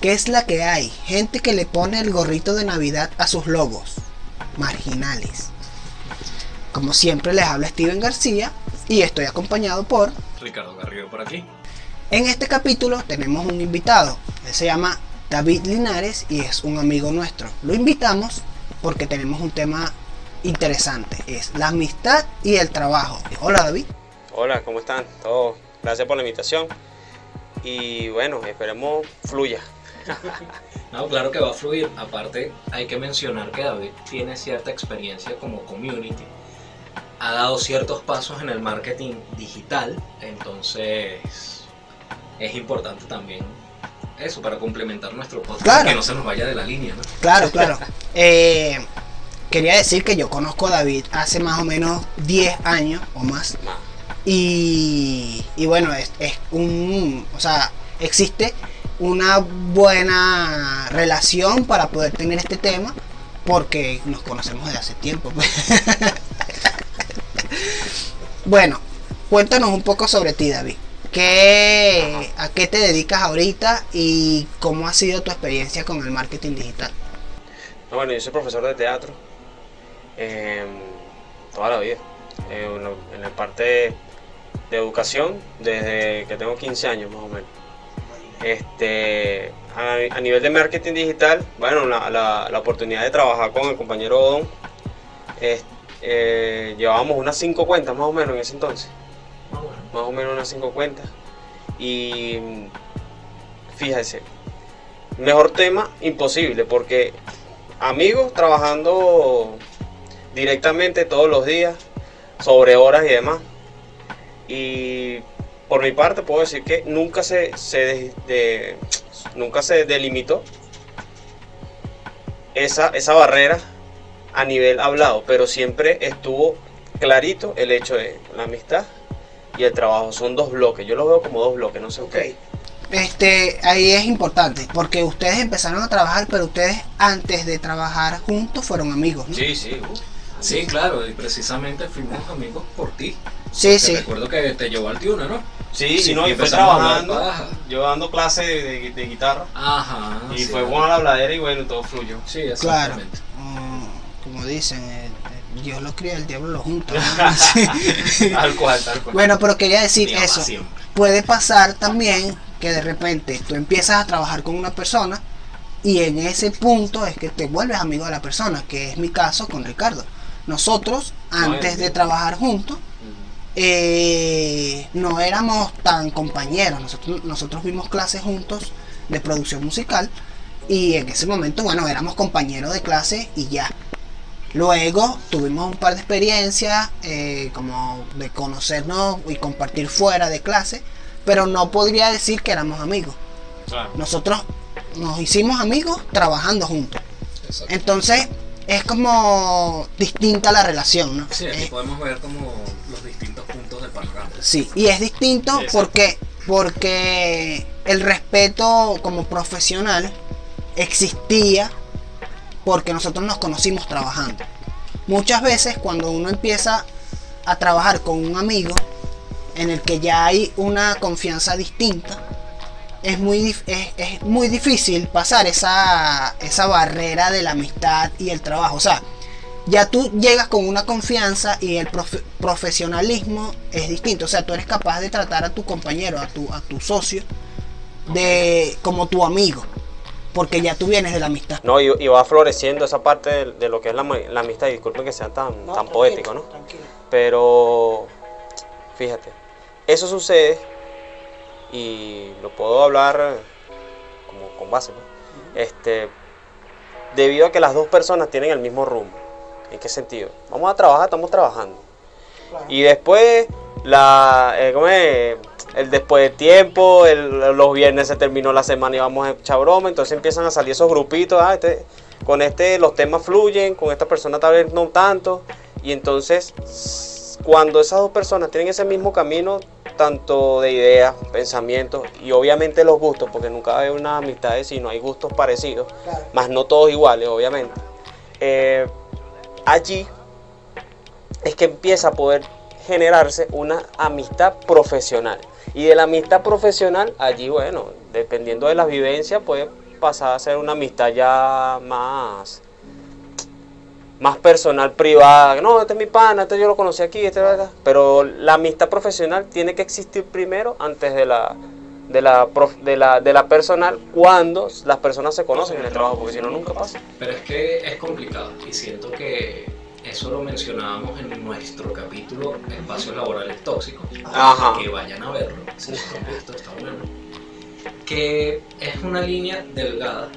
¿Qué es la que hay? Gente que le pone el gorrito de Navidad a sus logos. Marginales. Como siempre les habla Steven García y estoy acompañado por Ricardo Garrido por aquí. En este capítulo tenemos un invitado. Él se llama David Linares y es un amigo nuestro. Lo invitamos porque tenemos un tema interesante. Es la amistad y el trabajo. Hola David. Hola, ¿cómo están? Todos, gracias por la invitación. Y bueno, esperemos fluya. No, claro que va a fluir. Aparte, hay que mencionar que David tiene cierta experiencia como community. Ha dado ciertos pasos en el marketing digital. Entonces, es importante también eso para complementar nuestro podcast. Claro. Que no se nos vaya de la línea, ¿no? Claro, claro. Eh, quería decir que yo conozco a David hace más o menos 10 años o más. Y, y bueno, es, es un. O sea, existe una buena relación para poder tener este tema porque nos conocemos desde hace tiempo. pues. bueno, cuéntanos un poco sobre ti, David. ¿Qué, ¿A qué te dedicas ahorita y cómo ha sido tu experiencia con el marketing digital? No, bueno, yo soy profesor de teatro eh, toda la vida. Eh, en, la parte de educación desde que tengo 15 años más o menos. Este, a, nivel de marketing digital, bueno, la, oportunidad de trabajar con el compañero Odón, eh, llevábamos unas 5 cuentas más o menos en ese entonces. más o menos unas 5 cuentas. Y fíjese, mejor tema imposible, porque amigos trabajando directamente todos los días, sobre horas y demás. Y por mi parte puedo decir que nunca se, se de- de- nunca se delimitó esa, esa barrera a nivel hablado, pero siempre estuvo clarito el hecho de la amistad y el trabajo. Son dos bloques, yo los veo como dos bloques, no sé usted. Este, ahí es importante, porque ustedes empezaron a trabajar, pero ustedes antes de trabajar juntos fueron amigos, ¿no? Sí, sí. uh. Sí, claro, y precisamente fuimos amigos por ti. Sí, Te sí. recuerdo que te llevó al Tiuna, ¿no? Sí, Sí, no, y y fue trabajando, yo dando clases de, de- de guitarra. Ajá. y sí. fue bueno la habladera y bueno, todo fluyó. Sí, Claro. exactamente. Mm, como dicen, eh, eh, Dios lo cría, el diablo lo junta. ¿no? Tal cual, tal cual. Bueno, pero quería decir Mi eso. Puede pasar también que de repente tú empiezas a trabajar con una persona y en ese punto es que te vuelves amigo de la persona, que es mi caso con Ricardo. Nosotros, antes de trabajar juntos, eh, no éramos tan compañeros. Nosotros, nosotros vimos clases juntos de producción musical y en ese momento, bueno, éramos compañeros de clase y ya. Luego tuvimos un par de experiencias eh, como de conocernos y compartir fuera de clase, pero no podría decir que éramos amigos. Claro. Nosotros nos hicimos amigos trabajando juntos. Entonces es como distinta la relación, ¿no? Sí, aquí Eh, podemos ver como los distintos puntos del panorama. Sí, y es distinto Exacto. porque, porque el respeto como profesional existía porque nosotros nos conocimos trabajando. Muchas veces cuando uno empieza a trabajar con un amigo en el que ya hay una confianza distinta, es muy, dif- es, es muy difícil pasar esa, esa barrera de la amistad y el trabajo. O sea, ya tú llegas con una confianza y el profe- profesionalismo es distinto. O sea, tú eres capaz de tratar a tu compañero, a tu, a tu socio, de como tu amigo. Porque ya tú vienes de la amistad. No, y, y va floreciendo esa parte de, de lo que es la, la amistad. Y disculpen que sea tan, tan poético, ¿no? Pero fíjate, eso sucede y lo puedo hablar como con base, ¿no? Este, debido a que las dos personas tienen el mismo rumbo. ¿En qué sentido? Vamos a trabajar, estamos trabajando. Y después, la, eh, ¿cómo es? el después de tiempo, el- los viernes se terminó la semana y vamos a echar broma, entonces empiezan a salir esos grupitos, ah, este- con este los temas fluyen, con esta persona tal vez no tanto, y entonces cuando esas dos personas tienen ese mismo camino, tanto de ideas, pensamientos y obviamente los gustos, porque nunca va a haber una amistad si no hay gustos parecidos, Claro. más no todos iguales, obviamente. Eh, allí es que empieza a poder generarse una amistad profesional. Y de la amistad profesional, allí, bueno, dependiendo de las vivencias, puede pasar a ser una amistad ya más más personal, privada. No, este es mi pana, este yo lo conocí aquí, este, ¿verdad? pero la amistad profesional tiene que existir primero antes de la de la, de la, de la personal cuando las personas se conocen en el trabajo, porque si no, nunca pasa. Pero es que es complicado y siento que eso lo mencionábamos en nuestro capítulo Espacios Laborales Tóxicos. Ajá. Que vayan a verlo, si no lo han visto, está bueno. Que es una línea delgada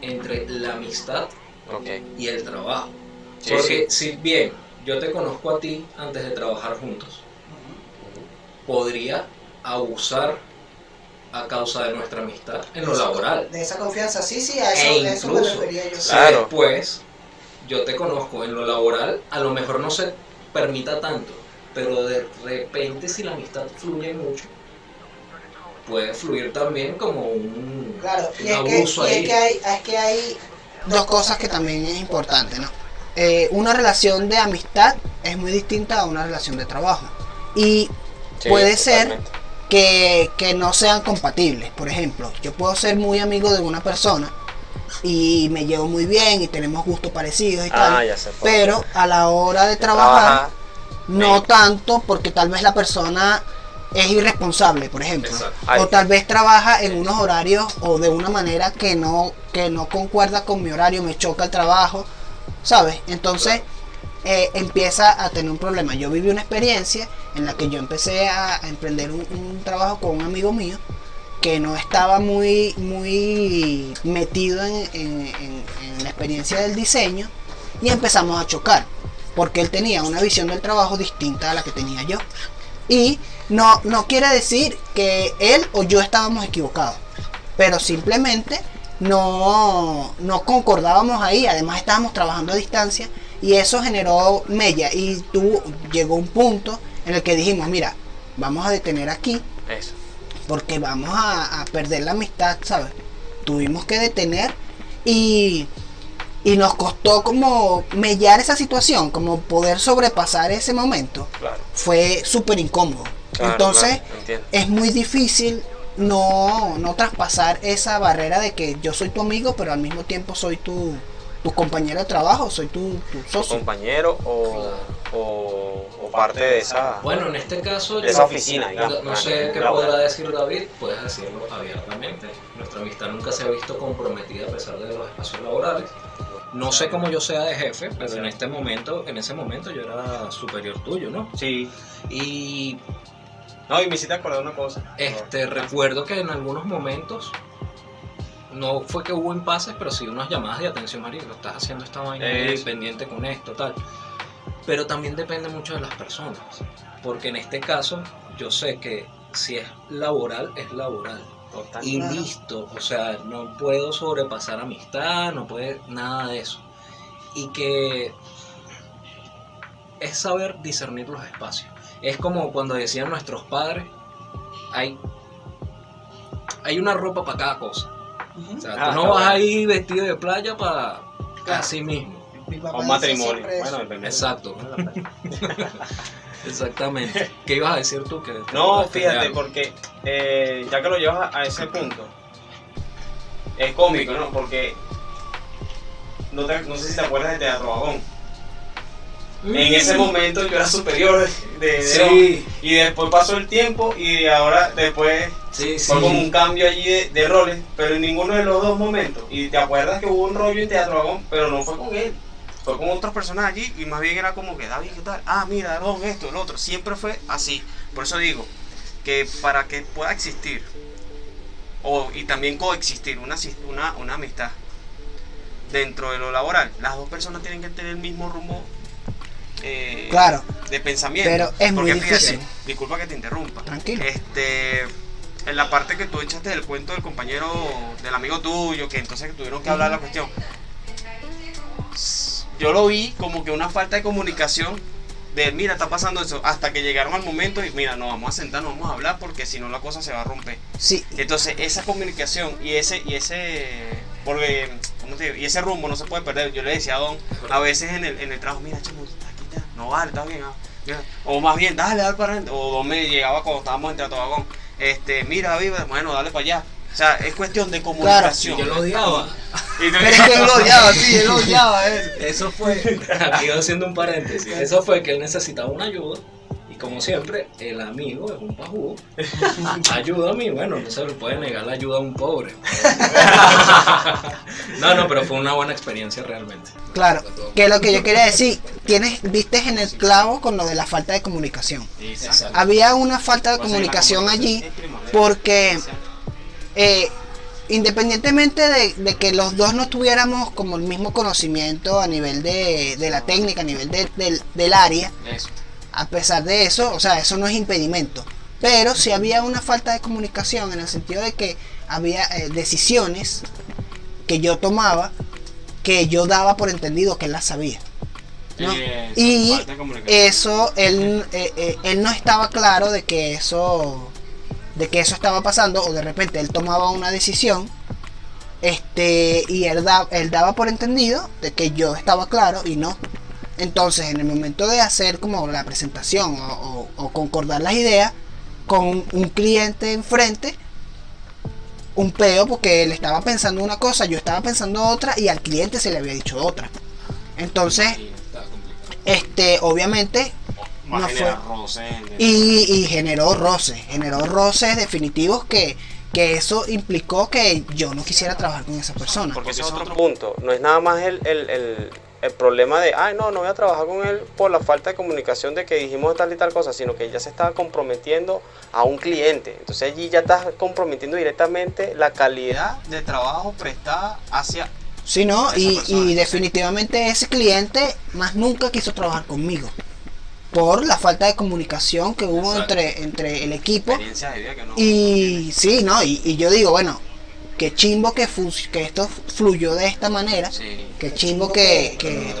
entre la amistad Ok. y el trabajo. Sí, Porque si bien yo te conozco a ti antes de trabajar juntos, podría abusar a causa de nuestra amistad en lo laboral. De esa confianza, sí, sí, a eso, E de eso me incluso, refería yo. Claro. después yo te conozco en lo laboral, a lo mejor no se permita tanto, pero de repente si la amistad fluye mucho, puede fluir también como un, Claro, y un es, que, abuso y es ahí. que hay, es que hay dos cosas que también es importante, ¿no? Eh, una relación de amistad es muy distinta a una relación de trabajo. Y Sí, puede ser que, que no sean compatibles. Por ejemplo, yo puedo ser muy amigo de una persona y me llevo muy bien y tenemos gustos parecidos y Ah, tal. Pero a la hora de trabajar, no Sí. tanto porque tal vez la persona es irresponsable, por ejemplo. O tal vez trabaja en unos horarios o de una manera que no, que no concuerda con mi horario, me choca el trabajo, ¿sabes? Entonces eh, empieza a tener un problema. Yo viví una experiencia en la que yo empecé a, emprender un, trabajo con un amigo mío que no estaba muy, muy metido en- en la experiencia del diseño y empezamos a chocar porque él tenía una visión del trabajo distinta a la que tenía yo. Y no, no quiere decir que él o yo estábamos equivocados, pero simplemente no, no concordábamos ahí, además estábamos trabajando a distancia y eso generó mella y tuvo, llegó un punto en el que dijimos, mira, vamos a detener aquí Eso. porque vamos a, a perder la amistad, ¿sabes? Tuvimos que detener y, y nos costó como mellar esa situación, como poder sobrepasar ese momento. Claro. Fue súper incómodo. Claro, Entonces claro, es muy difícil no, no traspasar esa barrera de que yo soy tu amigo, pero al mismo tiempo soy tu, tu compañero de trabajo, soy tu, tu Tu socio. compañero o, o, o parte de esa. Bueno, en este caso, De yo- esa oficina, digamos, no sé qué podrá decir David, puedes decirlo abiertamente. Nuestra amistad nunca se ha visto comprometida a pesar de los espacios laborales. No sé cómo yo sea de jefe, pero en este momento, en ese momento yo era superior tuyo, ¿no? Sí. Y No, y me hiciste acordar una cosa. este recuerdo que en algunos momentos no fue que hubo impases, pero sí unas llamadas de atención, marico, estás haciendo esta vaina ahí, Eso. pendiente con esto, tal. Pero también depende mucho de las personas, porque en este caso yo sé que si es laboral, es laboral. Total. Y Claro. listo, o sea, no puedo sobrepasar amistad, no puede nada de eso. Y que es saber discernir los espacios. Es como cuando decían nuestros padres, hay, hay una ropa para cada cosa. O sea, Ah, tú no está vas bueno. ahí vestido de playa para Claro. así mismo. O un matrimonio. Bueno. Exacto. Exactamente. ¿Qué ibas a decir tú? Que No, fíjate, algo? porque eh, ya que lo llevas a, a ese punto, es cómico, ¿no? Porque no, te- no sé si te acuerdas de Teatro Vagón. En ese momento yo era superior de, de- Sí, y después pasó el tiempo y ahora después sí, sí. fue como un cambio allí de, de roles, pero en ninguno de los dos momentos. Y te acuerdas que hubo un rollo en Teatro Vagón, pero no fue con él. Fue con otras personas allí y más bien era como que, David, ¿qué tal? Ah, mira, Don, esto, el otro. Siempre fue así. Por eso digo que para que pueda existir o, y también coexistir una, una, una amistad dentro de lo laboral, las dos personas tienen que tener el mismo rumbo eh, Claro, de pensamiento. Pero es muy Porque fíjate, difícil. disculpa que te interrumpa. Tranquilo. Este, en la parte que tú echaste del cuento del compañero, del amigo tuyo, que entonces que tuvieron que hablar la cuestión. Yo lo vi como que una falta de comunicación de, mira, está pasando eso, hasta que llegaron al momento y, mira, nos vamos a sentar, nos vamos a hablar porque si no la cosa se va a romper. sí, Entonces, esa comunicación y ese, y ese, porque, ¿cómo te digo? Y ese rumbo no se puede perder. Yo le decía a Don, a veces en el, en el trabajo, mira, chamo, no vale, está bien, ah, mira". o más bien, dale, dale para adelante, o me llegaba cuando estábamos en Teatro Vagón, este, mira, vive, bueno, dale para allá, O sea, es cuestión de comunicación. Yo lo odiaba. Pero es que él lo odiaba, sí, él lo odiaba. Eso fue, aquí haciendo un paréntesis, eso fue que él necesitaba una ayuda como siempre, el amigo es un pajú. Ayuda a mí, bueno, no se le puede negar la ayuda a un pobre. No, no, pero fue una buena experiencia realmente. Claro, que lo que yo quería decir, tienes, viste en el clavo con lo de la falta de comunicación. Exacto. Había una falta de comunicación allí porque eh, independientemente de, de que los dos no tuviéramos como el mismo conocimiento a nivel de, de la técnica, a nivel de- del, del área, Eso. A pesar de eso, o sea, eso no es impedimento. Pero sí había una falta de comunicación en el sentido de que había eh, decisiones que yo tomaba que yo daba por entendido que él las sabía. ¿no? Y eso, él, eh, eh, él no estaba claro de que eso de que eso estaba pasando o de repente él tomaba una decisión este y él, da- él daba por entendido de que yo estaba claro y no entonces en el momento de hacer como la presentación o, o- o concordar las ideas con un cliente enfrente un peo porque él estaba pensando una cosa yo estaba pensando otra y al cliente se le había dicho otra entonces este obviamente no fue- y, y generó roces, generó roces definitivos que, que eso implicó que yo no quisiera trabajar con esa persona. Porque ese es otro punto. No es nada más el, el, el, el problema de, ay, no, no voy a trabajar con él por la falta de comunicación de que dijimos tal y tal cosa, sino que ya se estaba comprometiendo a un cliente. Entonces allí ya estás comprometiendo directamente la calidad de trabajo prestada hacia... Sí, ¿no? Y, definitivamente ese cliente más nunca quiso trabajar conmigo. Por la falta de comunicación que hubo Exacto. entre, entre el equipo. Experiencia de vida que no... Y sí, ¿no? Y, y yo digo, bueno, qué chimbo que, fu- que esto fluyó de esta manera. Sí. Qué chimbo que... que-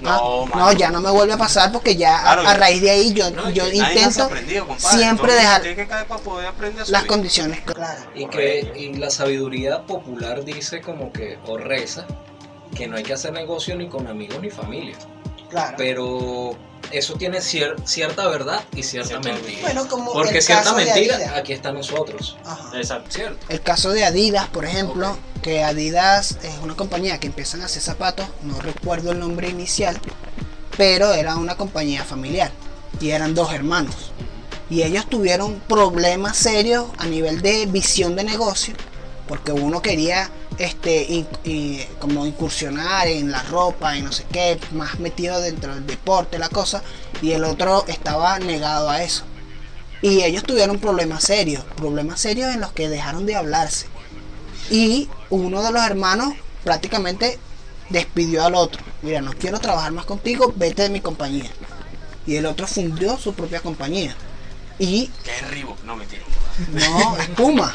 No, Ah, no, ya no me vuelve a pasar porque ya a- Claro, a, yo- raíz de ahí yo, No, yo intento siempre dejar que caer para poder aprender a las condiciones claras. Y que y la sabiduría popular dice como que, o reza, que no hay que hacer negocio ni con amigos ni familia. Claro. Pero eso tiene cier- cierta verdad y cierta mentira. Bueno, como Porque el cierta caso mentira, aquí está nosotros. Ajá. Exacto. ¿Cierto? El caso de Adidas, por ejemplo, que Adidas es una compañía que empiezan a hacer zapatos, no recuerdo el nombre inicial, pero era una compañía familiar y eran dos hermanos. Y ellos tuvieron problemas serios a nivel de visión de negocio, porque uno quería este como incursionar en la ropa y no sé qué, más metido dentro del deporte, la cosa, y el otro estaba negado a eso. Y ellos tuvieron problemas serios, problemas serios en los que dejaron de hablarse. Y uno de los hermanos prácticamente despidió al otro. Mira, no quiero trabajar más contigo, vete de mi compañía. Y el otro fundió su propia compañía. Y es Reebok, no mentira. No, es Puma.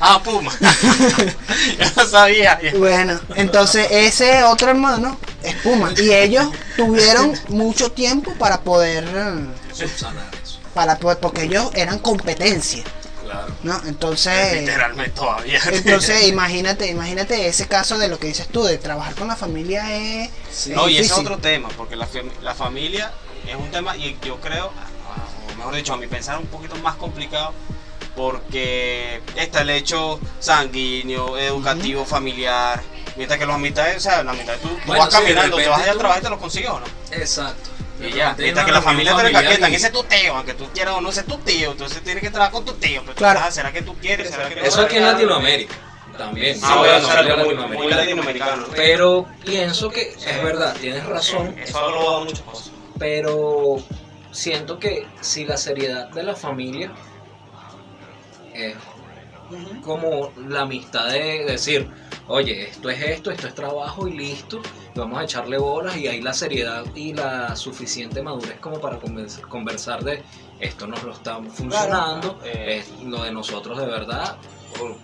Ah, Puma. ya lo sabía. Bueno, entonces ese otro hermano es Puma. Y ellos tuvieron mucho tiempo para poder, eh, Subsanar eso. para poder, porque ellos eran competencia, Claro. ¿no? Entonces, Literalmente todavía. entonces imagínate, imagínate ese caso de lo que dices tú, de trabajar con la familia es, es no, y ese es otro tema, porque la, la familia es un tema, y yo creo, o mejor dicho, a mi pensar, un poquito más complicado, porque está el hecho sanguíneo, educativo, familiar. Mientras que los amistades, o sea, la mitad tú, tú Bueno, vas sí, de caminando, te vas allá al tú- trabajo y te lo consigues o no. Exacto. Y ya, Repente mientras que la familia te familiar y- ese es tu tío, aunque tú quieras o no, ese es tu tío, entonces tienes que trabajar con tu tío. Pero tú Claro. sabes, ¿será que tú quieres? ¿Será que? Eso aquí en Latinoamérica también. Ah, Sí, bueno, muy, muy latinoamericano. Pero pienso que es verdad, tienes razón, Eso ha muchas cosas. pero siento que si la seriedad de la familia es como la amistad de decir, oye, esto es esto, esto es trabajo y listo, vamos a echarle bolas y hay la seriedad y la suficiente madurez como para conversar de esto nos lo está funcionando, Eh. es lo de nosotros de verdad, o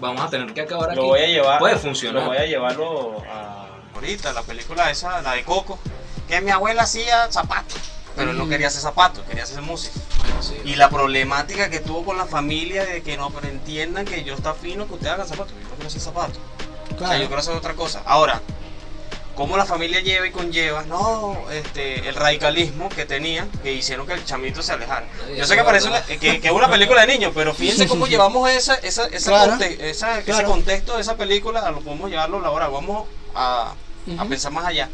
vamos a tener que acabar aquí. Lo voy a llevar. Puede funcionar. Lo voy a llevarlo a. Ahorita, la película esa, la de Coco. Que mi abuela hacía zapatos. Pero él no Mm. quería hacer zapatos, quería hacer música. Sí. Y la problemática que tuvo con la familia de que no, pero entiendan que yo está fino que ustedes hagan zapatos. Yo no quiero hacer zapatos. O sea, Claro. yo quiero hacer otra cosa. Ahora, cómo la familia lleva y conlleva, no, este, el radicalismo que tenían, que hicieron que el chamito se alejara. Yo sé que es parece una- que, que es una película de niños, pero fíjense cómo llevamos esa, esa, esa Claro, conte- esa- ese claro. contexto de esa película, lo podemos llevarlo ahora, vamos a, a Ujú. pensar más allá.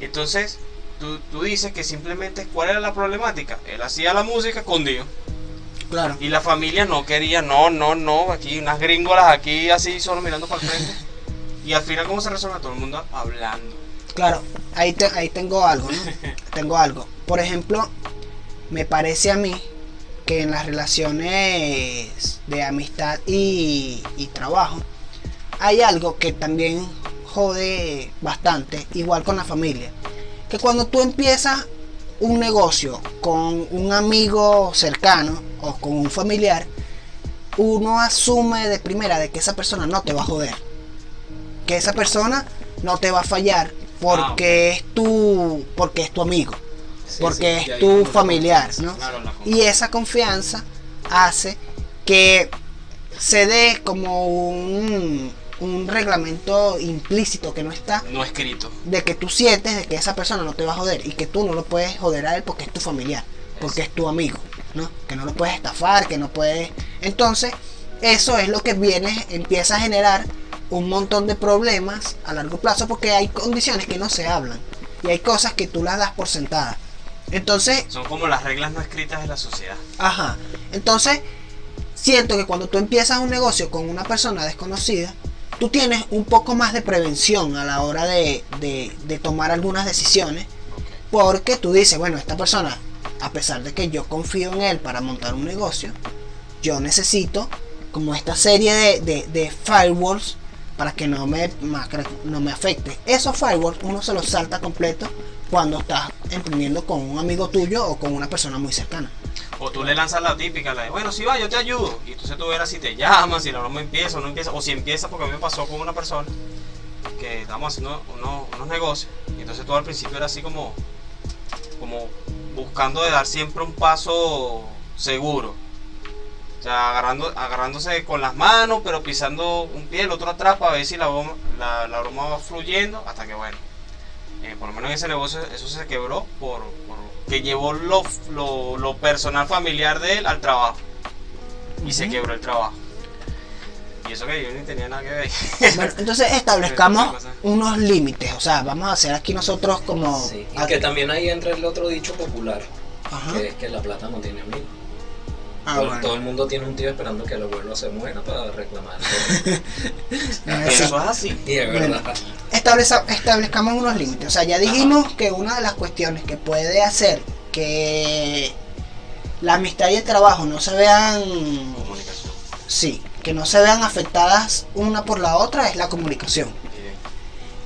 Entonces, tú, tú dices que simplemente, ¿cuál era la problemática? Él hacía la música con Dios. Claro. Y la familia no quería, no, no, no, aquí unas gringolas aquí así solo mirando para el frente. Y al final, ¿cómo se resuelve? Todo el mundo hablando. Claro, ahí, te- ahí tengo algo, ¿no? tengo algo. Por ejemplo, me parece a mí que en las relaciones de amistad y, y trabajo hay algo que también jode bastante, igual con la familia. Que cuando tú empiezas un negocio con un amigo cercano o con un familiar, uno asume de primera de que esa persona no te va a joder. Que esa persona no te va a fallar porque es tu porque es tu amigo, Sí, porque sí, es tu familiar. ¿no? Claro, Y esa confianza hace que se dé como un, un reglamento implícito que no está No escrito. de que tú sientes de que esa persona no te va a joder y que tú no lo puedes joder a él porque es tu familiar, porque es tu amigo, ¿no? Que no lo puedes estafar, que no puedes... Entonces, eso es lo que viene, empieza a generar un montón de problemas a largo plazo porque hay condiciones que no se hablan y hay cosas que tú las das por sentadas. Entonces, Son como las reglas no escritas de la sociedad. Ajá. Entonces, siento que cuando tú empiezas un negocio con una persona desconocida, tú tienes un poco más de prevención a la hora de, de- tomar algunas decisiones. Porque tú dices, bueno, esta persona, a pesar de que yo confío en él para montar un negocio, yo necesito como esta serie de, de- de firewalls para que no me, no me afecte. Esos firewalls uno se los salta completo cuando estás emprendiendo con un amigo tuyo o con una persona muy cercana. O tú le lanzas la típica, la de, bueno, si va, yo te ayudo. Y entonces tú verás si te llaman, si la broma empieza o no empieza. O si empieza, porque a mí me pasó con una persona que estábamos haciendo unos, unos negocios. Entonces todo al principio era así como, como buscando de dar siempre un paso seguro. O sea, agarrando, agarrándose con las manos, pero pisando un pie, el otro atrás para ver si la broma, la, la broma va fluyendo. Hasta que, bueno, eh, por lo menos en ese negocio eso se quebró por que llevó lo, lo, lo personal familiar de él al trabajo. Y se quebró el trabajo. Y eso que yo ni tenía nada que ver. Bueno, entonces establezcamos unos límites, o sea, vamos a hacer aquí nosotros como... Sí, y que también ahí entra el otro dicho popular, Ajá. que es que la plata no tiene amigos. Ah, todo, bueno. todo el mundo tiene un tío esperando que el abuelo se muera para reclamar. Ah, eso es así. y es Bueno. verdad. Estableza- establezcamos unos límites, o sea, ya dijimos que una de las cuestiones que puede hacer que la amistad y el trabajo no se vean, Comunicación. sí, que no se vean afectadas una por la otra es la comunicación.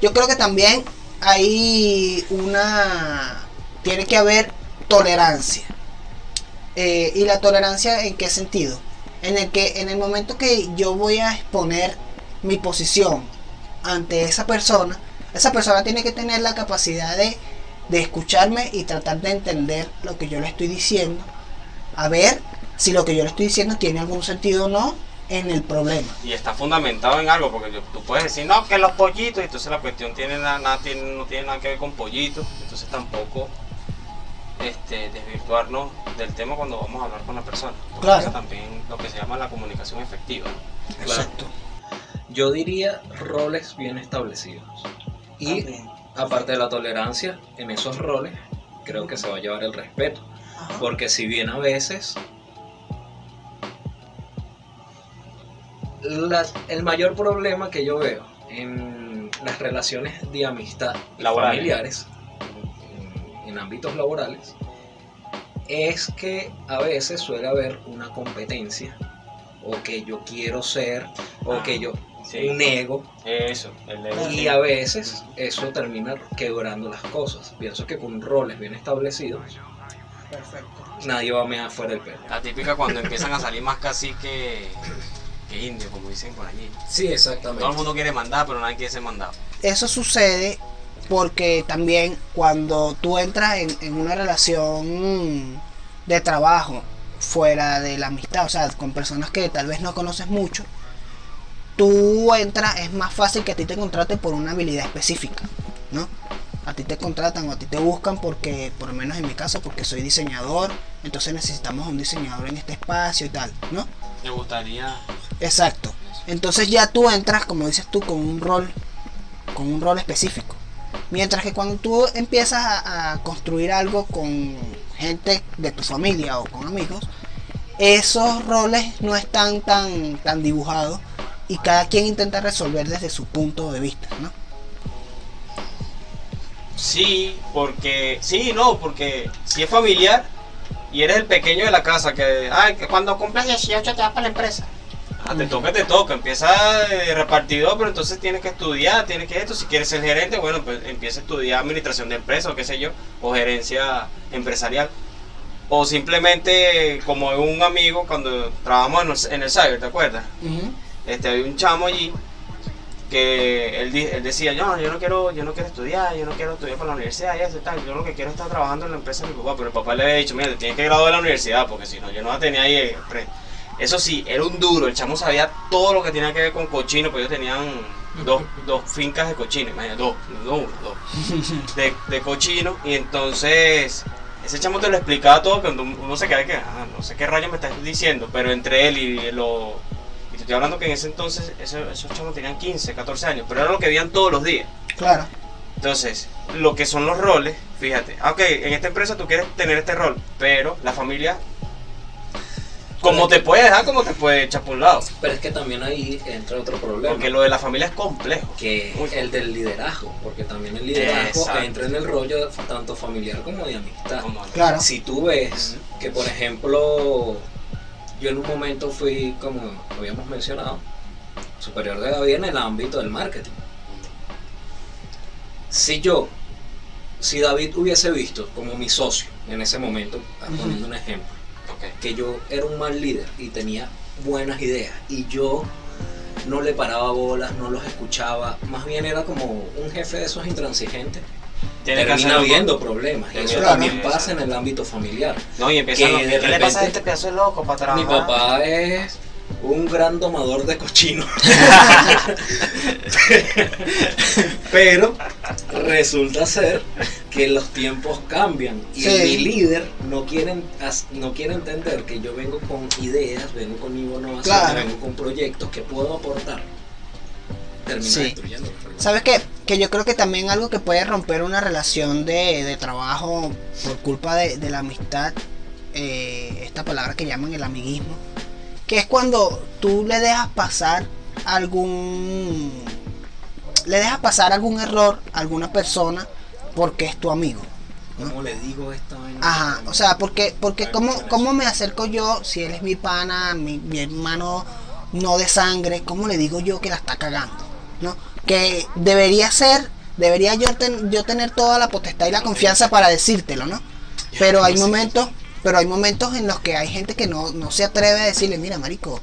Yo creo que también hay una. Tiene que haber tolerancia. Eh, ¿Y la tolerancia en qué sentido? En el que en el momento que yo voy a exponer mi posición ante esa persona, esa persona tiene que tener la capacidad de, de escucharme y tratar de entender lo que yo le estoy diciendo. A ver si lo que yo le estoy diciendo tiene algún sentido o no en el problema. Y está fundamentado en algo, porque tú puedes decir, no, que los pollitos, entonces la cuestión no tiene nada que ver con pollitos, entonces tampoco este, desvirtuarnos del tema cuando vamos a hablar con la persona. Porque Claro. eso también lo que se llama la comunicación efectiva. Claro. Exacto. Yo diría roles bien establecidos. Y También. aparte de la tolerancia, en esos roles creo que se va a llevar el respeto. Ajá. Porque si bien a veces la- el mayor problema que yo veo en las relaciones de amistad y Laborales. familiares, en, ámbitos laborales, es que a veces suele haber una competencia o que yo quiero ser o que yo Sí. un ego Eso, el ego. y a veces eso termina quebrando las cosas. Pienso que con roles bien establecidos Perfecto. nadie va a mear fuera del pelo. La típica cuando empiezan a salir más casi que, que indio, como dicen por allí. Sí, exactamente. Todo el mundo quiere mandar, pero nadie quiere ser mandado. Eso sucede porque también cuando tú entras en, en una relación de trabajo fuera de la amistad, o sea, con personas que tal vez no conoces mucho, tú entras, es más fácil que a ti te contraten por una habilidad específica, ¿no? A ti te contratan o a ti te buscan porque, por lo menos en mi caso, porque soy diseñador, entonces necesitamos un diseñador en este espacio y tal, ¿no? Me gustaría. Exacto. Entonces ya tú entras, como dices tú, con un rol, con un rol específico. Mientras que cuando tú empiezas a, construir algo con gente de tu familia o con amigos, esos roles no están tan, tan dibujados y cada quien intenta resolver desde su punto de vista, ¿no? Sí, porque. Sí, no, porque si es familiar y eres el pequeño de la casa, que. Ay, que cuando cumplas 18 te vas para la empresa. Ah, te toca, te toca. Empieza eh, repartidor, pero entonces tienes que estudiar, tienes que esto. Si quieres ser gerente, bueno, pues empieza a estudiar administración de empresa o qué sé yo, o gerencia empresarial. O simplemente, como un amigo, cuando trabajamos en el, en el cyber, ¿te acuerdas? Este, había un chamo allí que él, él decía, no, yo no quiero, yo no quiero estudiar, yo no quiero estudiar para la universidad y eso y tal, yo lo que quiero es estar trabajando en la empresa de mi papá, pero el papá le había dicho, mira, te tienes que graduar de la universidad, porque si no, yo no la tenía ahí. Eso sí, era un duro, el chamo sabía todo lo que tenía que ver con cochino, pues ellos tenían dos, dos fincas de cochino, imagínate, dos, no uno, dos, de, de cochino, y entonces... Ese chamo te lo explicaba todo cuando uno se queda que, ah, no sé qué rayo me estás diciendo, pero entre él y lo, y te estoy hablando que en ese entonces esos chavos tenían 15, 14 años, pero era lo que veían todos los días. Claro. Entonces, lo que son los roles, fíjate, ah, ok, en esta empresa tú quieres tener este rol, pero la familia, como te puede dejar, como te puede echar por un lado. Pero es que también ahí entra otro problema. Porque lo de la familia es complejo. que es el del liderazgo, porque también el liderazgo Exacto. entra en el rollo tanto familiar como de amistad. Como- Claro. Si tú ves que, por ejemplo, yo en un momento fui, como habíamos mencionado, superior de David en el ámbito del marketing. Si yo, si David hubiese visto como mi socio en ese momento, poniendo un ejemplo, Que yo era un mal líder y tenía buenas ideas y yo no le paraba bolas, no los escuchaba, más bien era como un jefe de esos intransigentes. Tiene termina habiendo problemas y eso Claro. también pasa en el ámbito familiar. No, y empiezan que los, ¿qué le pasa a este pedazo de loco para trabajar? Mi papá es un gran domador de cochinos. Pero resulta ser que los tiempos cambian y Sí. mi líder no quiere, no quiere entender que yo vengo con ideas, vengo con innovaciones, Claro. vengo con proyectos que puedo aportar. Termina Sí. destruyendo. ¿Sabes qué? Que yo creo que también algo que puede romper una relación de, de trabajo por culpa de, de la amistad, eh, esta palabra que llaman el amiguismo, que es cuando tú le dejas pasar algún... Le dejas pasar algún error a alguna persona porque es tu amigo. ¿Cómo le digo esta vaina? Ajá, o sea, porque, porque ¿cómo, ¿cómo me acerco yo si él es mi pana, mi, mi hermano no de sangre? ¿Cómo le digo yo que la está cagando? ¿No? Que debería ser, debería yo, ten- yo tener toda la potestad y la confianza para decírtelo, ¿no? Pero hay momentos, pero hay momentos en los que hay gente que no, no se atreve a decirle, mira, marico,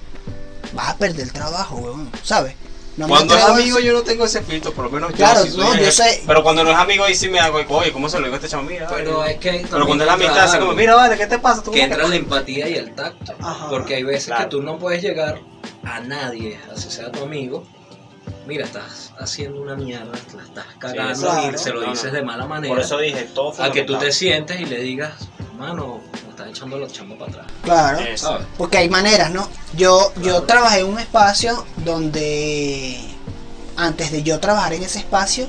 vas a perder el trabajo, weón, ¿sabes? No Cuando es amigo yo no tengo ese filtro, por lo menos Claro, yo sí no, yo sé. Pero cuando no es amigo ahí sí me hago, oye, ¿cómo se lo digo a este chamo? Mira, Pero es que Pero cuando es la amistad, así como, mira, vale, ¿qué te pasa? ¿Tú que entra la empatía y el tacto. Ajá. Porque hay veces Claro. que tú no puedes llegar a nadie, así sea tu amigo. Mira, estás haciendo una mierda, la estás cagando claro. y se lo No, no. dices de mala manera. Por eso dije, todo a que tú te sientes y le digas, mano, me estás echando los chambos para atrás. Claro. Porque hay maneras, ¿no? Yo, yo trabajé en un espacio donde antes de yo trabajar en ese espacio,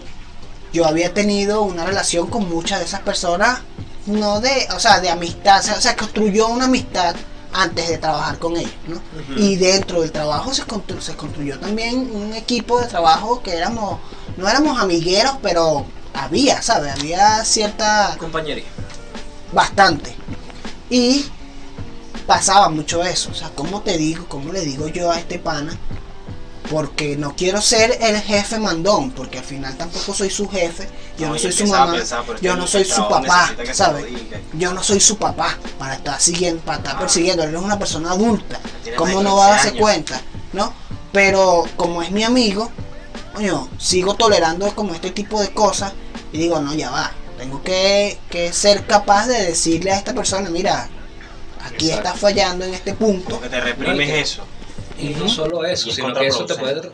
yo había tenido una relación con muchas de esas personas, no de, o sea, de amistad, o sea, se construyó una amistad antes de trabajar con ellos, ¿no? Y dentro del trabajo se, constru- se construyó también un equipo de trabajo que éramos, no éramos amigueros, pero había, ¿sabes? Había cierta Compañería. bastante. Y pasaba mucho eso. O sea, ¿cómo te digo? ¿Cómo le digo yo a este pana? Porque no quiero ser el jefe mandón, porque al final tampoco soy su jefe, yo no, soy su mamá, pensar, yo no soy su papá, ¿sabes? Yo no soy su papá para estar siguiendo, para estar Ah. persiguiendo, él es una persona adulta, Tiene ¿cómo no va a 15 darse años. cuenta? ¿No? Pero como es mi amigo, coño, sigo tolerando como este tipo de cosas y digo, no, ya va, tengo que, que ser capaz de decirle a esta persona, mira, aquí Exacto. estás fallando en este punto. Lo que te reprimes eso. Y no solo eso, Y sino que eso te puede.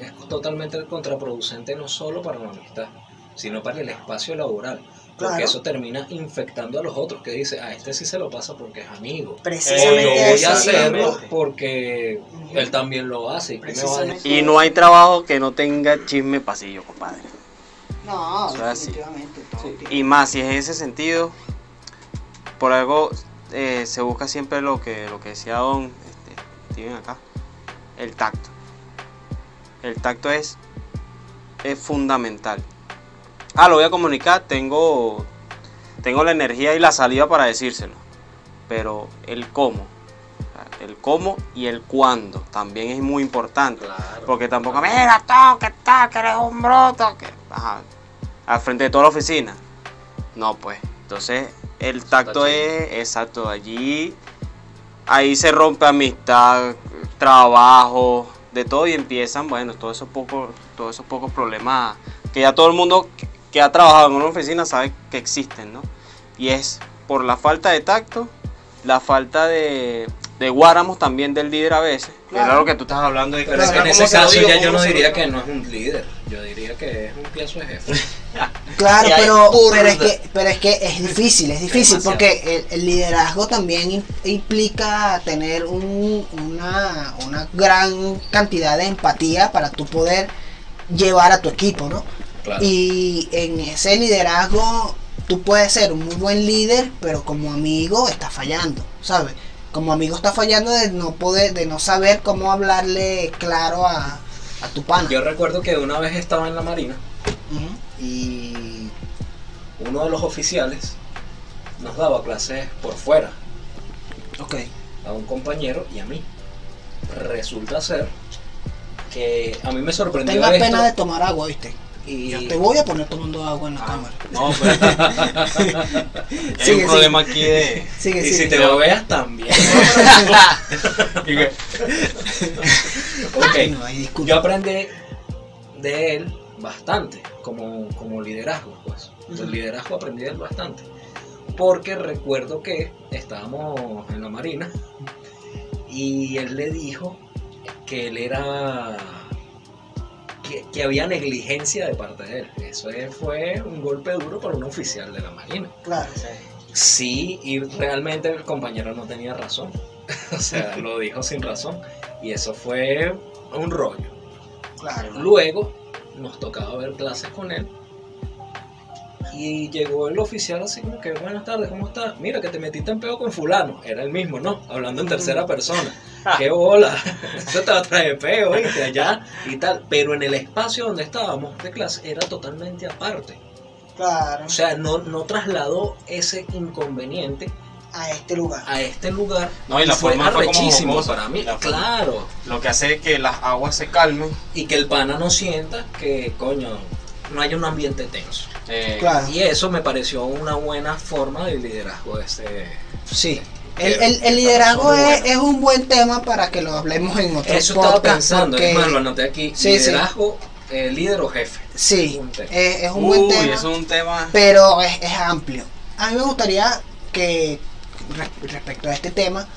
Es totalmente contraproducente no solo para la amistad, sino para el espacio laboral. Claro. Porque eso termina infectando a los otros, que dice, a este sí se lo pasa porque es amigo. Precisamente yo voy a ¿no? hacerlo porque él también lo hace. ¿y no hay trabajo que no tenga chisme pasillo, compadre. No, Eso definitivamente. todo Y más, si es en ese sentido, por algo eh, se busca siempre lo que, lo que decía Don este, Steven acá, el tacto. El tacto es, es fundamental. Ah, lo voy a comunicar, tengo, tengo la energía y la salida para decírselo. Pero el cómo, el cómo y el cuándo también es muy importante. Claro. Porque tampoco, mira, tú, que tal, que eres un broto, que ajá, al frente de toda la oficina. No, pues. Entonces, el tacto es exacto. Allí, ahí se rompe amistad, trabajo, de todo y empiezan, bueno, todos esos pocos, todos esos pocos problemas que ya todo el mundo que- ha trabajado en una oficina sabe que existen, ¿no? Y es por la falta de tacto, la falta de, de guáramos también del líder a veces. Claro. Lo que tú estás hablando de Pero es que en ¿cómo ese caso digo? ya yo ¿Cómo no diría que no es un líder, yo diría que es un piazo de jefe. Claro, pero, pero, es que, pero es que es difícil, es difícil Demasiado. porque el, el liderazgo también im- implica tener un- una, una gran cantidad de empatía para tú poder llevar a tu equipo, ¿no? Claro. Y en ese liderazgo tú puedes ser un muy buen líder, pero como amigo estás fallando, ¿sabes? Como amigo estás fallando de no poder, de no saber cómo hablarle claro a, a tu pana. Yo recuerdo que una vez estaba en la marina y uno de los oficiales nos daba clases por fuera Ok. a un compañero y a mí. Resulta ser que a mí me sorprendió Tenga esto pena de tomar agua, ¿viste? y Yo te voy a poner tomando agua en la Ah, cámara. No, pero hay Sigue, un problema aquí de. Sigue, y si te lo veas también. ok, No, yo aprendí de él bastante como, como liderazgo, pues. Del Ujú. liderazgo aprendí de él bastante. Porque recuerdo que estábamos en la marina y él le dijo que él era. que, que había negligencia de parte de él. Eso es- fue un golpe duro para un oficial de la marina. Claro. Sí, y realmente el compañero no tenía razón. o sea, lo dijo sin razón. Y eso fue un rollo. Claro. Luego nos tocaba ver clases con él. Y llegó el oficial así como que, buenas tardes, ¿cómo estás? Mira que te metiste en peo con fulano. Era el mismo, ¿no? Hablando en tercera persona. ¡Qué bola! Eso te va a traer peo, ¿viste? Allá y tal. Pero en el espacio donde estábamos de clase era totalmente aparte. Claro. O sea, no, no trasladó ese inconveniente A este lugar. a este lugar. No, y la fue forma fue como para mí. La. Claro. Lo que hace es que las aguas se calmen. Y que el pana no sienta que, coño, no haya un ambiente tenso. Eh, Claro. Y eso me pareció una buena forma de liderazgo de este. Sí. El, el- el liderazgo es, bueno. es un buen tema para que lo hablemos en otro Eso estaba podcast, pensando, porque- es más, lo anoté aquí. Sí, sí. liderazgo, eh, líder o jefe. Sí, es, un Uy, buen tema. eso es un tema. pero es, es amplio. A mí me gustaría que re- respecto a este tema,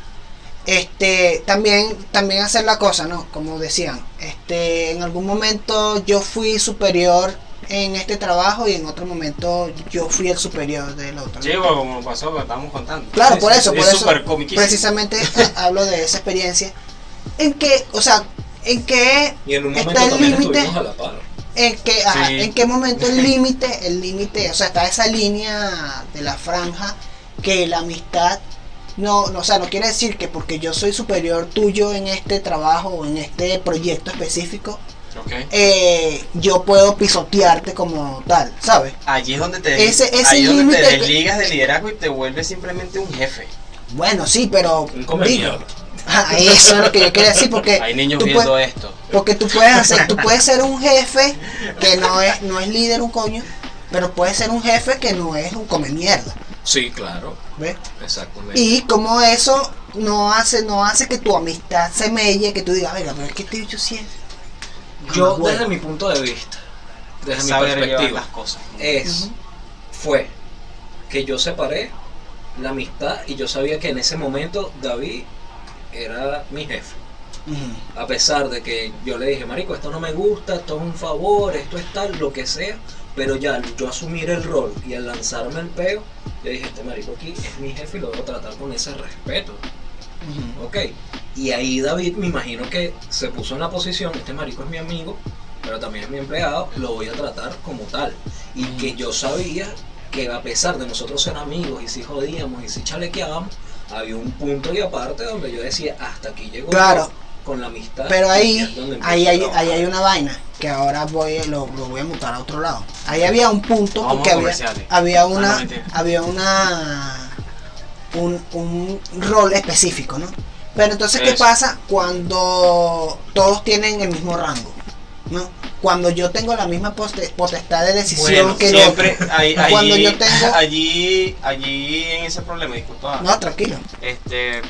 este también también hacer la cosa, ¿no? Como decían, este en algún momento yo fui superior en este trabajo y en otro momento yo fui el superior del otro. bueno, como pasó, que estábamos contando. Claro, Sí, por eso, sí, por es eso. Precisamente hablo de esa experiencia. En que, o sea, en que Y en un momento está el límite en que ajá, Sí. en qué momento el límite el límite o sea está esa línea de la franja que la amistad no, no o sea no quiere decir que porque yo soy superior tuyo en este trabajo o en este proyecto específico Ok. eh, yo puedo pisotearte como tal sabes Allí es donde te, Ese- ese ahí es donde te desligas del liderazgo y te vuelves simplemente un jefe. bueno sí pero Un come digo, mierda. ajá, eso es lo que yo quería decir porque Hay niños tú viendo puedes- esto. Porque tú puedes hacer, tú puedes ser un jefe que no es, no es líder un coño, pero puedes ser un jefe que no es un come mierda, Sí, claro. ¿ves? Exactamente. Y como eso no hace, no hace que tu amistad se melle, que tú digas, venga, pero es que este bicho sí es. Yo, desde huevo". mi punto de vista, desde mi Saber perspectiva, las cosas. es, fue que yo separé la amistad y yo sabía que en ese momento David era mi jefe. A pesar de que yo le dije, Marico, esto no me gusta, esto es un favor, esto es tal, lo que sea, Pero ya yo asumir el rol y al lanzarme el peo, yo dije, este marico aquí es mi jefe y lo debo tratar con ese respeto. Ujú. Ok. Y ahí David me imagino que se puso en la posición, este marico es mi amigo, pero también es mi empleado, lo voy a tratar como tal. Y que yo sabía que a pesar de nosotros ser amigos y si jodíamos y si chalequeábamos, había un punto y aparte donde yo decía, hasta aquí llegó Claro. con la amistad. Pero ahí, ahí, a hay, ahí hay una vaina que ahora voy, lo, lo voy a mutar a otro lado. Ahí había un punto Vamos porque había, había una, había una, un, un rol específico, ¿no? Pero entonces, ¿qué pasa cuando todos tienen el mismo rango? ¿no? Cuando yo tengo la misma potestad de decisión Bueno, que siempre ahí, Cuando allí, yo tengo- allí, allí en ese problema, disculpa, No, tranquilo. este,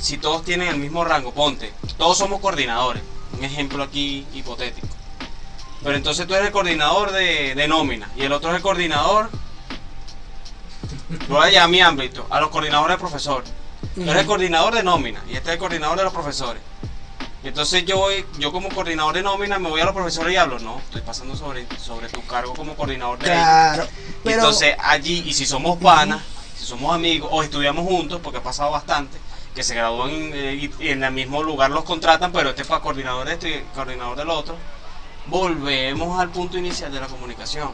si todos tienen el mismo rango, ponte, todos somos coordinadores, un ejemplo aquí hipotético. Pero entonces tú eres el coordinador de, de nómina y el otro es el coordinador, voy a llamar a mi ámbito, a los coordinadores de profesores. Tú eres el coordinador de nómina y este es el coordinador de los profesores. Y entonces yo voy, yo como coordinador de nómina me voy a los profesores y hablo, no, estoy pasando sobre, sobre tu cargo como coordinador de ellos. Claro. Pero, Entonces allí, y si somos panas, si somos amigos o estudiamos juntos, porque ha pasado bastante, que se gradúan eh, y, y en el mismo lugar los contratan, pero este fue coordinador de esto y coordinador del otro, volvemos al punto inicial de la comunicación.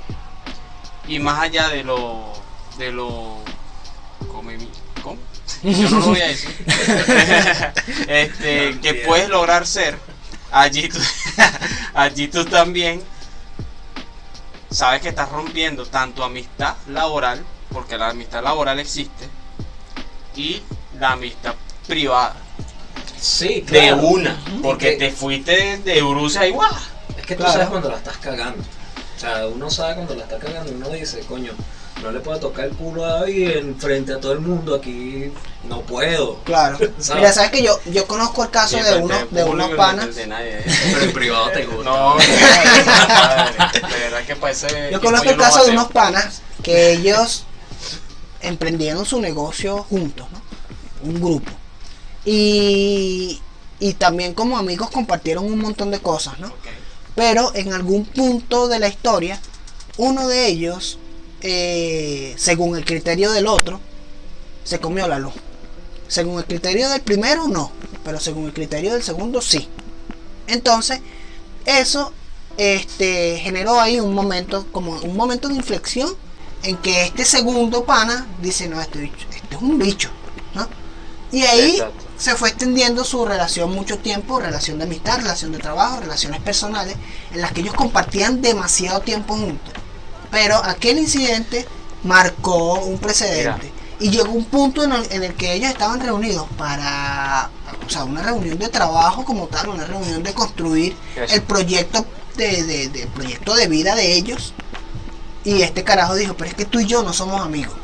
Y más allá de lo... de lo... come mi- ¿Cómo? Yo no lo voy a decir. este, que puedes lograr ser, allí tú, allí tú también sabes que estás rompiendo tanto amistad laboral, porque la amistad laboral existe, y la amistad privada. Sí, De claro. una, porque te fuiste de Brucia y ¡guau! Es que tú Claro. sabes cuando la estás cagando. O sea, uno sabe cuando la está cagando y uno dice, coño, no le puedo tocar el culo a David en frente a todo el mundo, aquí no puedo. claro. ¿Sabes? Mira, sabes que yo, yo conozco el caso de uno, de unos no panas. de nadie. Pero en privado te gusta. No, madre, de verdad que parece. Yo conozco el no caso de unos panas que ellos emprendieron su negocio juntos, ¿no? Un grupo. Y, y también como amigos compartieron un montón de cosas, ¿no? Pero en algún punto de la historia, uno de ellos, eh, según el criterio del otro, se comió la luz. Según el criterio del primero, no. Pero según el criterio del segundo, sí. Entonces, eso este, generó ahí un momento, como un momento de inflexión, en que este segundo pana dice, no, este, bicho, este es un bicho. ¿no? Y ahí Exacto. se fue extendiendo su relación mucho tiempo, relación de amistad, relación de trabajo, relaciones personales, en las que ellos compartían demasiado tiempo juntos. Pero aquel incidente marcó un precedente. Y llegó un punto en el, en el que ellos estaban reunidos para, o sea, una reunión de trabajo como tal, una reunión de construir Eso. el proyecto de, de- de- proyecto de vida de ellos. Y este carajo dijo, pero es que tú y yo no somos amigos.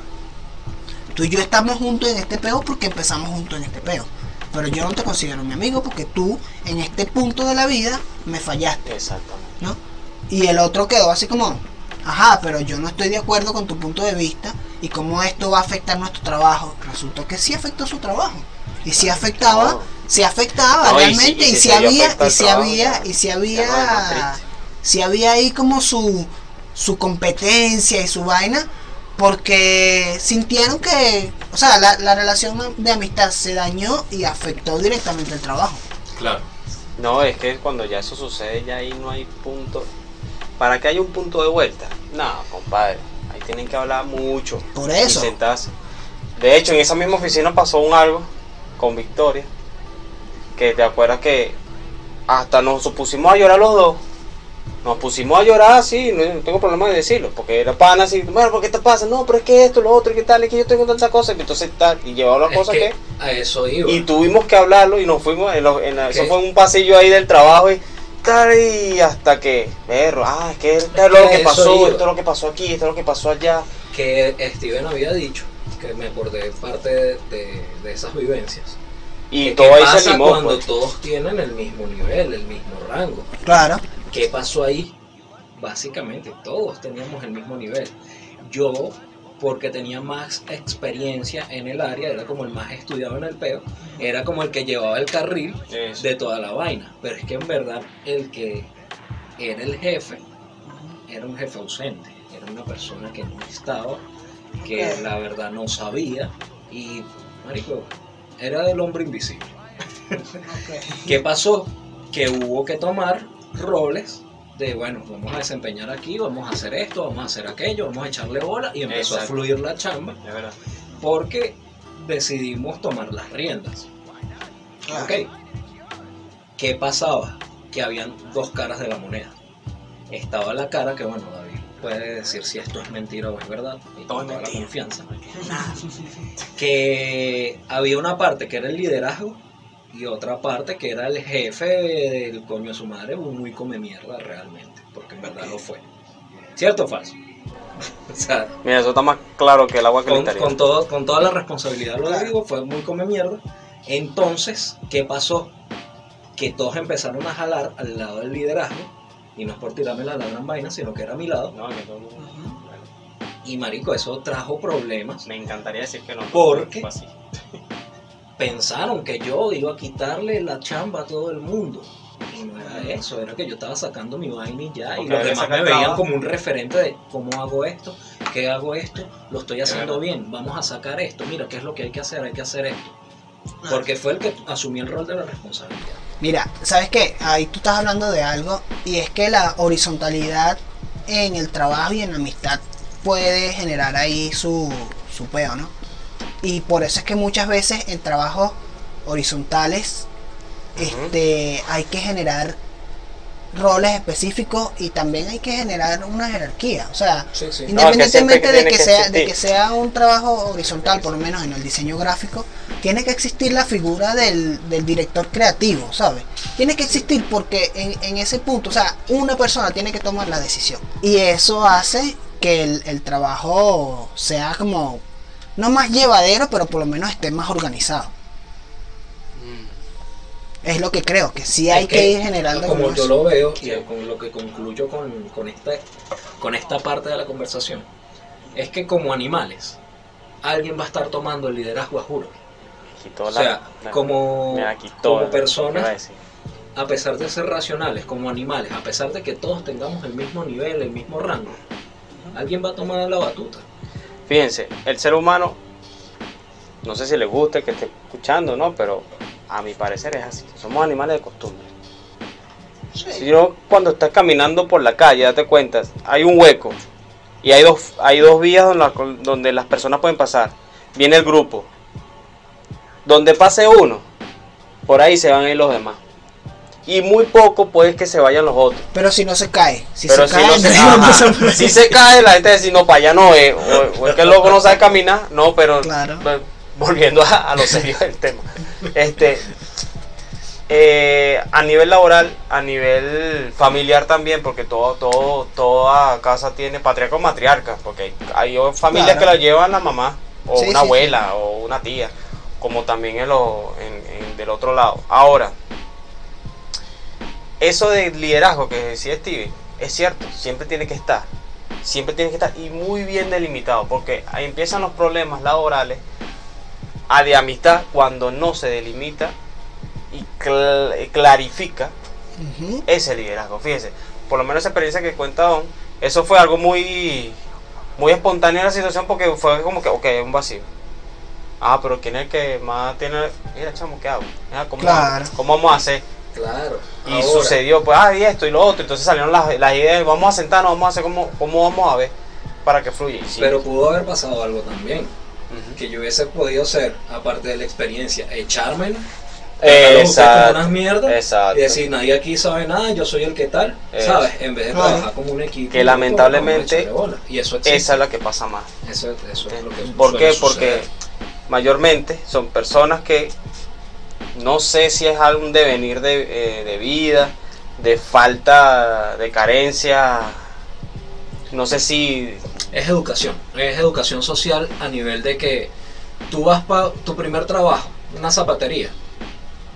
Tú y yo estamos juntos en este peo porque empezamos juntos en este peo. Pero yo no te considero mi amigo porque tú en este punto de la vida me fallaste, Exactamente. ¿no? Y el otro quedó así como, ajá, pero yo no estoy de acuerdo con tu punto de vista y cómo esto va a afectar nuestro trabajo. Resultó que sí afectó su trabajo. Y sí afectaba, No. sí afectaba No, y realmente, si- y y si había, y si trabajo, había, y si había, si había ahí como su, su competencia y su vaina, porque sintieron que, o sea, la, la relación de amistad se dañó y afectó directamente el trabajo. Claro. No, es que cuando ya eso sucede, ya ahí no hay punto. ¿Para que haya un punto de vuelta? No, compadre. Ahí tienen que hablar mucho. Por eso. Y sentarse. De hecho, en esa misma oficina pasó un algo con Victoria. Que te acuerdas que hasta nos pusimos a llorar los dos. Nos pusimos a llorar así, no, no tengo problema de decirlo, porque era pana así, bueno, ¿por qué te pasa? No, pero es que esto, lo otro, y qué tal, es que yo tengo tantas cosas, y entonces tal, y llevaba las Es cosas que que a eso iba. y tuvimos que hablarlo y nos fuimos, en lo- en la- eso fue en un pasillo ahí del trabajo y tal, y hasta que, perro, ah, es que esto es lo que pasó, esto es lo que pasó aquí, esto es lo que pasó allá. que Steven había dicho, que me acordé parte de, de- de esas vivencias. Y Que todo ¿Qué ahí pasa se animó. cuando pues. todos tienen el mismo nivel, el mismo rango? Claro. ¿Qué pasó ahí? Básicamente todos teníamos el mismo nivel. Yo, porque tenía más experiencia en el área, era como el más estudiado en el peo, era como el que llevaba el carril Eso. de toda la vaina. Pero es que en verdad el que era el jefe era un jefe ausente, era una persona que no estaba, que la verdad no sabía y, marico, era el hombre invisible. ¿Qué pasó? Que hubo que tomar roles de, bueno, vamos a desempeñar aquí, vamos a hacer esto, vamos a hacer aquello, vamos a echarle bola y empezó Exacto. a fluir la chamba De verdad. porque decidimos tomar las riendas. Ok. ¿Qué pasaba? Que habían dos caras de la moneda. Estaba la cara que, bueno, David puede decir si esto es mentira o es verdad, y Todo con es toda la confianza. Que había una parte que era el liderazgo y otra parte que era el jefe del coño de su madre, un muy come mierda realmente, porque en verdad lo fue. ¿Cierto o falso? o sea, Mira, eso está más claro que el agua que con, le con todo, con toda la responsabilidad lo digo, fue muy come mierda. Entonces, ¿qué pasó? Que todos empezaron a jalar al lado del liderazgo, y no es por tirarme la gran vaina, sino que era a mi lado. No, que todo el mundo- Ujú. Y marico, eso trajo problemas. Me encantaría decir que no. ¿Por qué? Pensaron que yo iba a quitarle la chamba a todo el mundo. Y no era eso, era que yo estaba sacando mi vaina y ya. Y los demás me veían como un referente de cómo hago esto, qué hago esto, lo estoy haciendo bien, vamos a sacar esto, mira qué es lo que hay que hacer, hay que hacer esto. Porque fue el que asumió el rol de la responsabilidad. Mira, ¿sabes qué? Ahí tú estás hablando de algo y es que la horizontalidad en el trabajo y en la amistad puede generar ahí su, su peo, ¿no? Y por eso es que muchas veces en trabajos horizontales este, hay que generar roles específicos y también hay que generar una jerarquía. O sea, Sí, sí. No, que siempre independientemente de, que que sea, de que sea un trabajo horizontal, por lo menos en el diseño gráfico, tiene que existir la figura del, del director creativo, ¿sabes? Tiene que existir porque en, en ese punto, o sea, una persona tiene que tomar la decisión. Y eso hace que el, el trabajo sea como, no más llevadero, pero por lo menos esté más organizado. Es lo que creo, que sí hay Es que, ir generando Como yo lo veo y con lo que concluyo con, con, esta, con esta parte de la conversación, es que como animales, alguien va a estar tomando el liderazgo a juro. O sea, la- como, como a personas, a pesar de ser racionales, como animales, a pesar de que todos tengamos el mismo nivel, el mismo rango, alguien va a tomar la batuta. Fíjense, el ser humano, no sé si le guste que esté escuchando, ¿no? Pero a mi parecer es así. Somos animales de costumbre. Si yo cuando estás caminando por la calle, date cuenta, hay un hueco y hay dos, hay dos vías donde, la- donde las personas pueden pasar. Viene el grupo. Donde pase uno, por ahí se van a ir los demás. Y muy poco puede que se vayan los otros. Pero si no se cae, si Pero se si, cae, no se, ajá, si se cae, la gente dice, no, para allá no es. O, o es que el loco no sabe caminar. No, pero Claro. volviendo a, a lo serio del tema. Este, eh, a nivel laboral, a nivel familiar también, porque todo, todo, toda casa tiene patriarca o matriarca, porque hay familias Claro. que la llevan la mamá, o Sí, una sí, abuela, o una tía, como también en lo, en- en- del otro lado. Ahora, eso de liderazgo que decía Stevie, es cierto, siempre tiene que estar. Siempre tiene que estar y muy bien delimitado, porque ahí empiezan los problemas laborales a de amistad cuando no se delimita y cl- clarifica ese liderazgo. Fíjese, por lo menos esa experiencia que cuenta Don, eso fue algo muy, muy espontáneo en la situación porque fue como que, ok, un vacío. Ah, pero ¿quién es el que más tiene? Mira, chamo, ¿qué hago? Mira, ¿cómo, Claro. ¿Cómo vamos a hacer? Claro. Y Ahora, sucedió, pues, ah, y esto y lo otro. Entonces salieron las, las ideas, vamos a sentarnos, vamos a hacer cómo, cómo vamos a ver para que fluya. Sí. Pero pudo haber pasado algo también. Que yo hubiese podido ser, aparte de la experiencia, echármelo. Exacto, Como unas mierdas. exacto. Y decir, nadie aquí sabe nada, yo soy el que tal. Eso. ¿Sabes? En vez de trabajar como un equipo. Que lamentablemente vamos a echarle bola. Y eso existe. Esa es la que pasa más. Eso, eso es lo que ¿Por qué? Porque mayormente son personas que no sé si es algún devenir de, eh, de vida, de falta, de carencia, no sé si... Es educación. Es educación social a nivel de que tú vas para tu primer trabajo, una zapatería,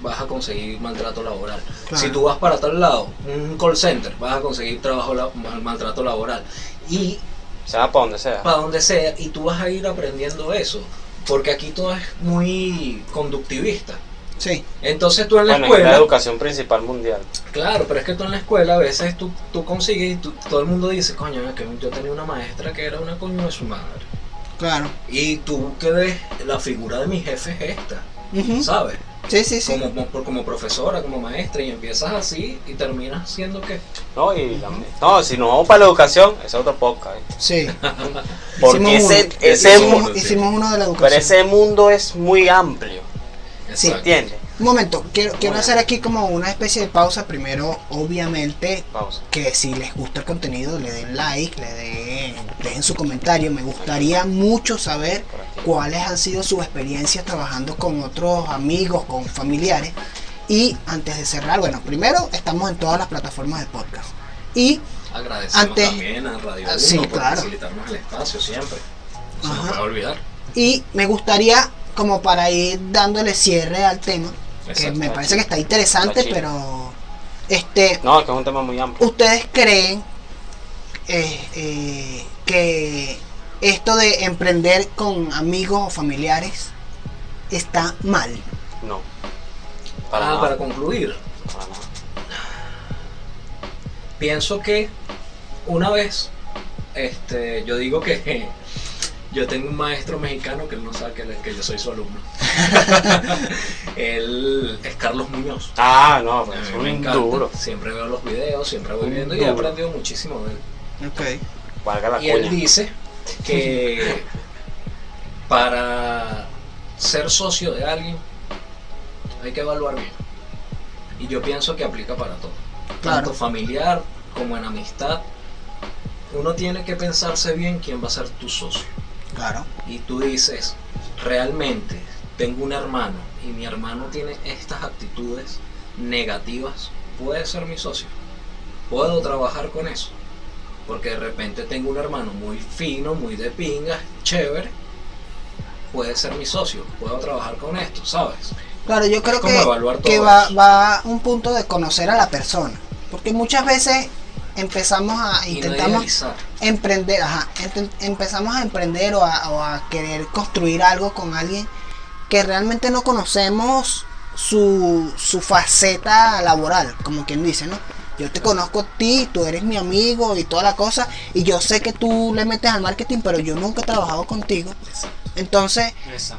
vas a conseguir maltrato laboral. Claro. Si tú vas para tal lado, un call center, vas a conseguir trabajo la- mal- maltrato laboral. Y sea para donde sea. para donde sea, y tú vas a ir aprendiendo eso. Porque aquí todo es muy conductivista. Sí. Entonces tú en la Bueno, es escuela... la educación principal mundial. Claro, pero es que tú en la escuela a veces tú, tú consigues y tú- todo el mundo dice, coño, es que yo tenía una maestra que era una coño de su madre. Claro. Y tú que ves, la figura de mi jefe es esta. ¿sabes? Sí, sí, sí. Como, como, como profesora, como maestra, y empiezas así y terminas siendo que... No, y la- no, si nos vamos para la educación, ese es otro podcast. ¿eh? Sí. Porque Hicimos ese, uno. ese, Hicimos mu- Hicimos, uno de la pero educación. ese mundo es muy amplio, Sí. Exacto. ¿entiendes? Un momento, quiero, quiero hacer aquí como una especie de pausa. Primero, obviamente, Pausa. que si les gusta el contenido, le den like, le den, dejen su comentario. Me gustaría mucho saber cuáles han sido sus experiencias trabajando con otros amigos, con familiares. Y antes de cerrar, bueno, primero estamos en todas las plataformas de podcast. Y Agradecemos Antes- también a Radio 1 sí, por claro. facilitarnos el espacio siempre. No se nos puede olvidar. Y me gustaría, como para ir dándole cierre al tema, que me parece que está interesante, Está pero este, No, es que es un tema muy amplio. ¿ustedes creen eh, eh, que esto de emprender con amigos o familiares está mal? No. Para ah, nada. para concluir, Para nada. pienso que una vez, este, yo digo que yo tengo un maestro mexicano que él no sabe que, que yo soy su alumno. él es Carlos Muñoz. Ah, no, mí es me un encanta. duro. Siempre veo los videos, siempre voy Un viendo y he aprendido muchísimo de él. Ok. Valga la Y él dice que para ser socio de alguien hay que evaluar bien. Y yo pienso que aplica para todo. Claro. Tanto familiar como en amistad. Uno tiene que pensarse bien quién va a ser tu socio. Claro. Y tú dices, realmente tengo un hermano y mi hermano tiene estas actitudes negativas, puede ser mi socio. Puedo trabajar con eso. Porque de repente tengo un hermano muy fino, muy de pingas, chévere. Puede ser mi socio. Puedo trabajar con esto, ¿sabes? Claro, yo creo que, va, va un punto de conocer a la persona. Porque muchas veces empezamos a no intentamos emprender, ajá, empezamos a emprender o a, o a querer construir algo con alguien que realmente no conocemos su, su faceta laboral, como quien dice, ¿no? Yo te conozco a ti, tú eres mi amigo y toda la cosa, y yo sé que tú le metes al marketing, pero yo nunca he trabajado contigo. Entonces,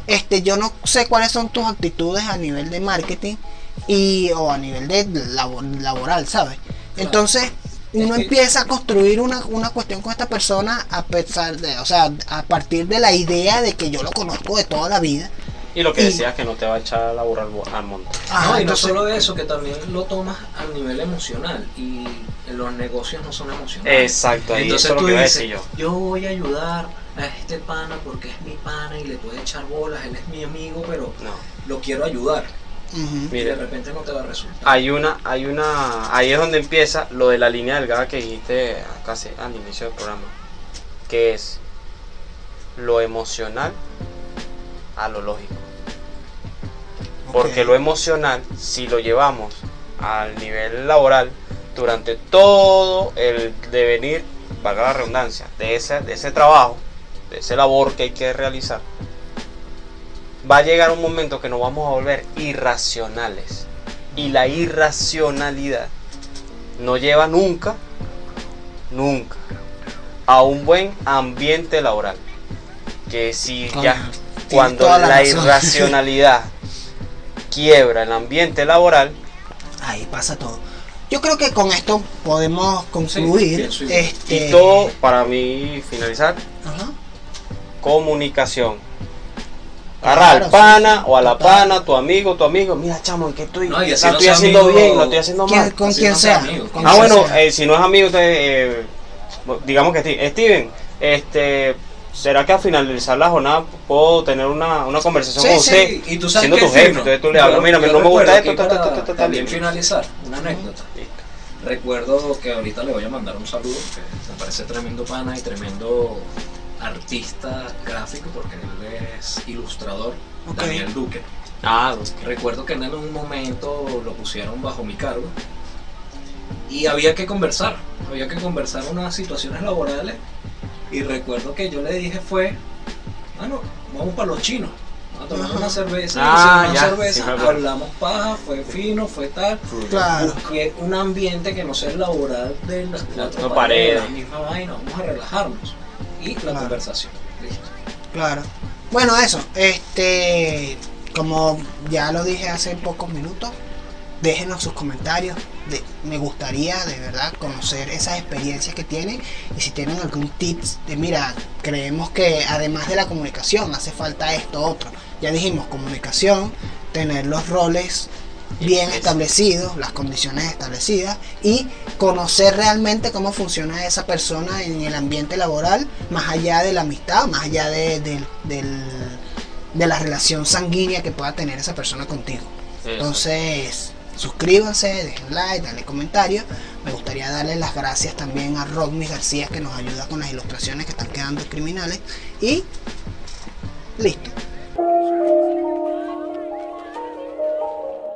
este, yo no sé cuáles son tus actitudes a nivel de marketing y o a nivel de labo- laboral, ¿sabes? Entonces, uno que- empieza a construir una, una cuestión con esta persona a pesar de, o sea, a partir de la idea de que yo lo conozco de toda la vida. Y lo que y- decías que no te va a echar a laburar al, al monte. Ajá, no, y no solo eso, que también lo tomas a nivel emocional. Y los negocios no son emocionales. Exacto, ahí Entonces eso es lo tú que iba a dices, decir yo. yo voy a ayudar a este pana porque es mi pana y le puede echar bolas, él es mi amigo, pero No. lo quiero ayudar. Y de repente no te va a resultar. hay una, hay una, ahí es donde empieza lo de la línea delgada que dijiste casi al inicio del programa, que es lo emocional a lo lógico. Porque lo emocional, si lo llevamos al nivel laboral, durante todo el devenir, valga la redundancia, de ese, de ese trabajo, de ese labor que hay que realizar, va a llegar un momento que nos vamos a volver irracionales. Y la irracionalidad no lleva nunca, nunca, a un buen ambiente laboral. Que si ya, cuando la irracionalidad quiebra el ambiente laboral, Ahí pasa todo. Yo creo que con esto podemos concluir. igual. este, y todo, para mí finalizar, Ajá. comunicación. Claro, al pana sí, o a la total. pana, tu amigo, tu amigo. Mira, chamo, ¿en qué estoy? No, y la así no estoy haciendo amigo- bien, lo estoy haciendo ¿Quién- mal. con quien no sea amigo. con Ah, bueno, sea. eh, si no es amigo, usted, eh, digamos que Steven, este, ¿será que al finalizar la jornada puedo tener una, una conversación Sí, con sí, usted? y tú sabes siendo que tu es jefe, entonces tú le hablas, mira, yo no me gusta recuerdo esto, que ta, ta, para ta, ta, ta, también finalizar, una anécdota. Listo. Recuerdo que ahorita le voy a mandar un saludo, que me parece tremendo pana y tremendo artista gráfico, porque él es ilustrador. Daniel Duque. Ah, Recuerdo que en un momento lo pusieron bajo mi cargo y había que conversar, había que conversar unas situaciones laborales y recuerdo que yo le dije fue, bueno, vamos para los chinos, vamos a tomando una cerveza, Ah, ya, una cerveza, sí hablamos paja, fue fino, fue tal. Claro. Busqué un ambiente que no sea el laboral de las cuatro No, paredes. la misma vaina, vamos a relajarnos. Y la Claro. conversación. Listo. Claro. Bueno, eso. Este, como ya lo dije hace pocos minutos, déjenos sus comentarios. De, me gustaría de verdad conocer esas experiencias que tienen y si tienen algún tips de mira, creemos que además de la comunicación hace falta esto otro. Ya dijimos comunicación, tener los roles bien establecidos, las condiciones establecidas y conocer realmente cómo funciona esa persona en el ambiente laboral, más allá de la amistad, más allá de, del- de la relación sanguínea que pueda tener esa persona contigo. Entonces, suscríbanse, dejen like, dale comentarios. Me gustaría darle las gracias también a Rodney García que nos ayuda con las ilustraciones que están quedando criminales. Y listo.